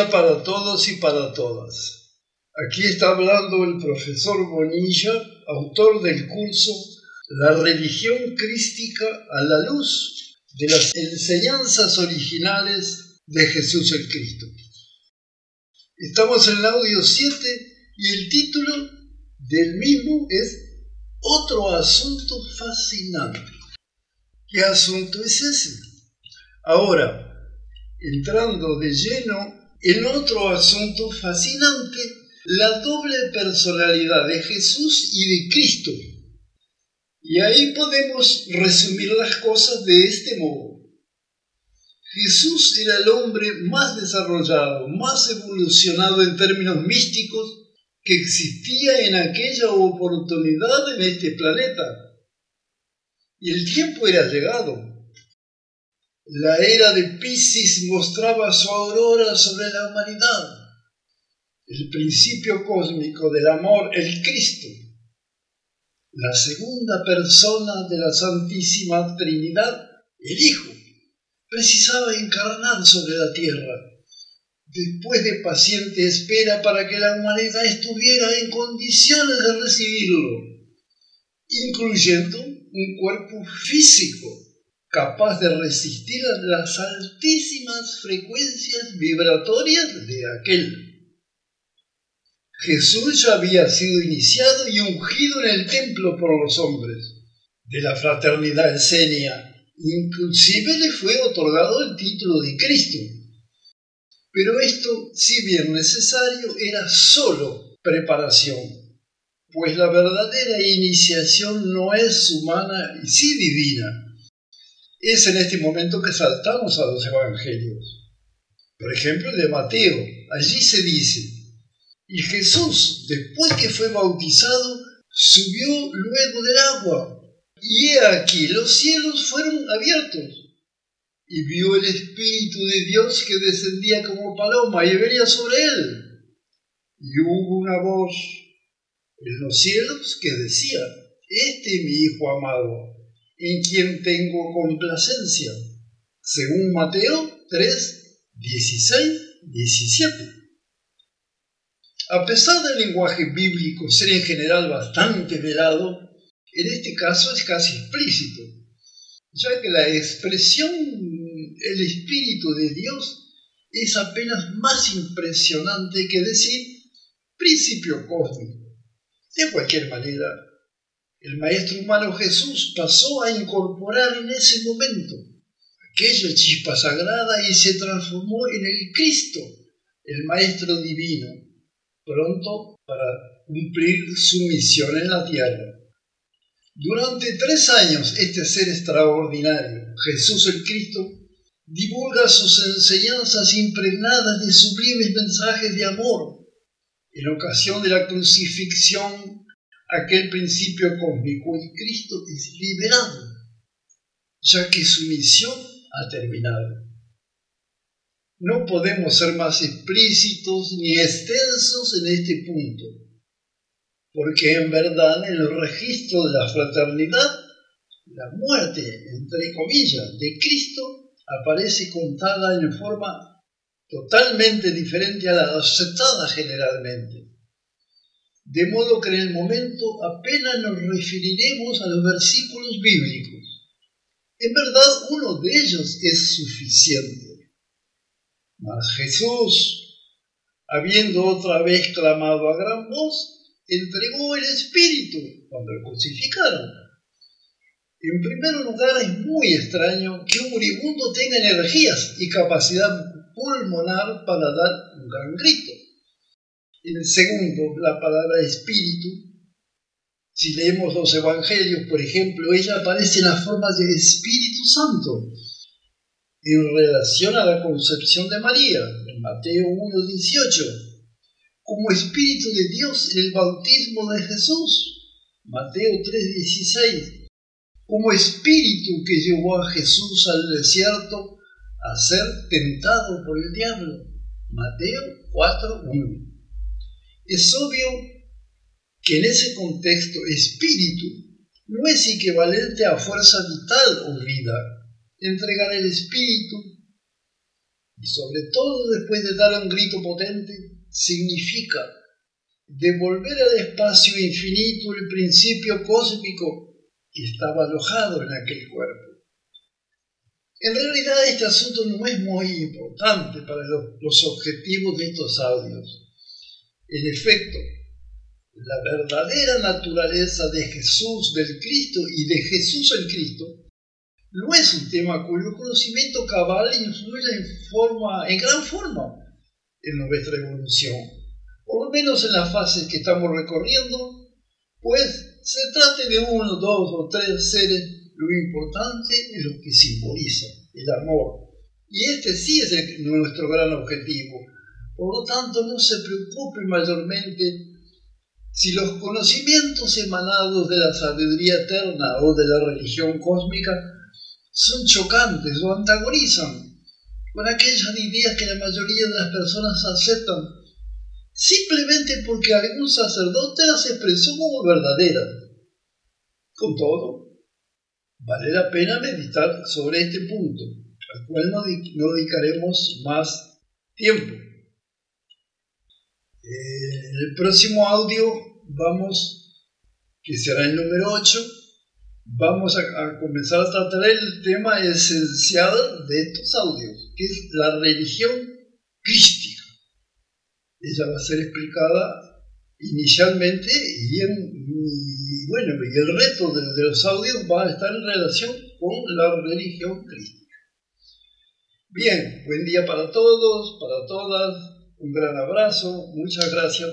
para todos y para todas. Aquí está hablando el profesor Bonilla, autor del curso La religión crística a la luz de las enseñanzas originales de Jesús el Cristo. Estamos en el audio 7 y el título del mismo es Otro asunto fascinante. ¿Qué asunto es ese? Ahora, entrando de lleno en otro asunto fascinante, la doble personalidad de Jesús y de Cristo. Y ahí podemos resumir las cosas de este modo. Jesús era el hombre más desarrollado, más evolucionado en términos místicos que existía en aquella oportunidad en este planeta. Y el tiempo era llegado la era de Pisces mostraba su aurora sobre la humanidad, el principio cósmico del amor, el Cristo, la segunda persona de la Santísima Trinidad, el Hijo, precisaba encarnar sobre la tierra, después de paciente espera para que la humanidad estuviera en condiciones de recibirlo, incluyendo un cuerpo físico capaz de resistir las altísimas frecuencias vibratorias de aquel. Jesús ya había sido iniciado y ungido en el templo por los hombres de la fraternidad esenia. Inclusive le fue otorgado el título de Cristo. Pero esto, si bien necesario, era solo preparación, pues la verdadera iniciación no es humana y sí divina es en este momento que saltamos a los evangelios. Por ejemplo, el de Mateo. Allí se dice, y Jesús, después que fue bautizado, subió luego del agua. Y he aquí, los cielos fueron abiertos. Y vio el Espíritu de Dios que descendía como paloma y venía sobre él. Y hubo una voz en los cielos que decía, este es mi Hijo amado, en quien tengo complacencia, según Mateo 3, 16, 17. A pesar del lenguaje bíblico ser en general bastante velado, en este caso es casi explícito, ya que la expresión el Espíritu de Dios es apenas más impresionante que decir principio cósmico. De cualquier manera, el Maestro humano Jesús pasó a incorporar en ese momento aquella chispa sagrada y se transformó en el Cristo, el Maestro divino, pronto para cumplir su misión en la tierra. Durante tres años este ser extraordinario, Jesús el Cristo, divulga sus enseñanzas impregnadas de sublimes mensajes de amor. En ocasión de la crucifixión aquel principio cósmico y Cristo es liberado, ya que su misión ha terminado. No podemos ser más explícitos ni extensos en este punto, porque en verdad en el registro de la fraternidad, la muerte, entre comillas, de Cristo aparece contada en forma totalmente diferente a la aceptada generalmente de modo que en el momento apenas nos referiremos a los versículos bíblicos. En verdad, uno de ellos es suficiente. Mas Jesús, habiendo otra vez clamado a gran voz, entregó el Espíritu cuando lo crucificaron. En primer lugar, es muy extraño que un moribundo tenga energías y capacidad pulmonar para dar un gran grito. En el segundo, la palabra espíritu. Si leemos los evangelios, por ejemplo, ella aparece en la forma de Espíritu Santo en relación a la concepción de María, en Mateo 1.18, como Espíritu de Dios en el bautismo de Jesús, Mateo 3.16, como Espíritu que llevó a Jesús al desierto a ser tentado por el diablo, Mateo 4.1. Es obvio que en ese contexto espíritu no es equivalente a fuerza vital o vida. Entregar el espíritu y sobre todo después de dar un grito potente, significa devolver al espacio infinito el principio cósmico que estaba alojado en aquel cuerpo. En realidad este asunto no es muy importante para los, objetivos de estos audios. En efecto, la verdadera naturaleza de Jesús, del Cristo y de Jesús el Cristo no es un tema cuyo conocimiento cabal influye en, forma, en gran forma en nuestra evolución, por lo menos en las fases que estamos recorriendo, pues se trate de uno, dos o tres seres, lo importante es lo que simboliza, el amor. Y este sí es nuestro gran objetivo. Por lo tanto, no se preocupe mayormente si los conocimientos emanados de la sabiduría eterna o de la religión cósmica son chocantes o antagonizan con aquellas ideas que la mayoría de las personas aceptan simplemente porque algún sacerdote las expresó como verdaderas. Con todo, vale la pena meditar sobre este punto, al cual no, dedicaremos más tiempo. En el próximo audio vamos, que será el número 8, vamos a, comenzar a tratar el tema esencial de estos audios, que es la religión crística. Ella va a ser explicada inicialmente y, bueno, y el resto de, de, los audios va a estar en relación con la religión crística. Bien, buen día para todos, para todas, un gran abrazo, muchas gracias.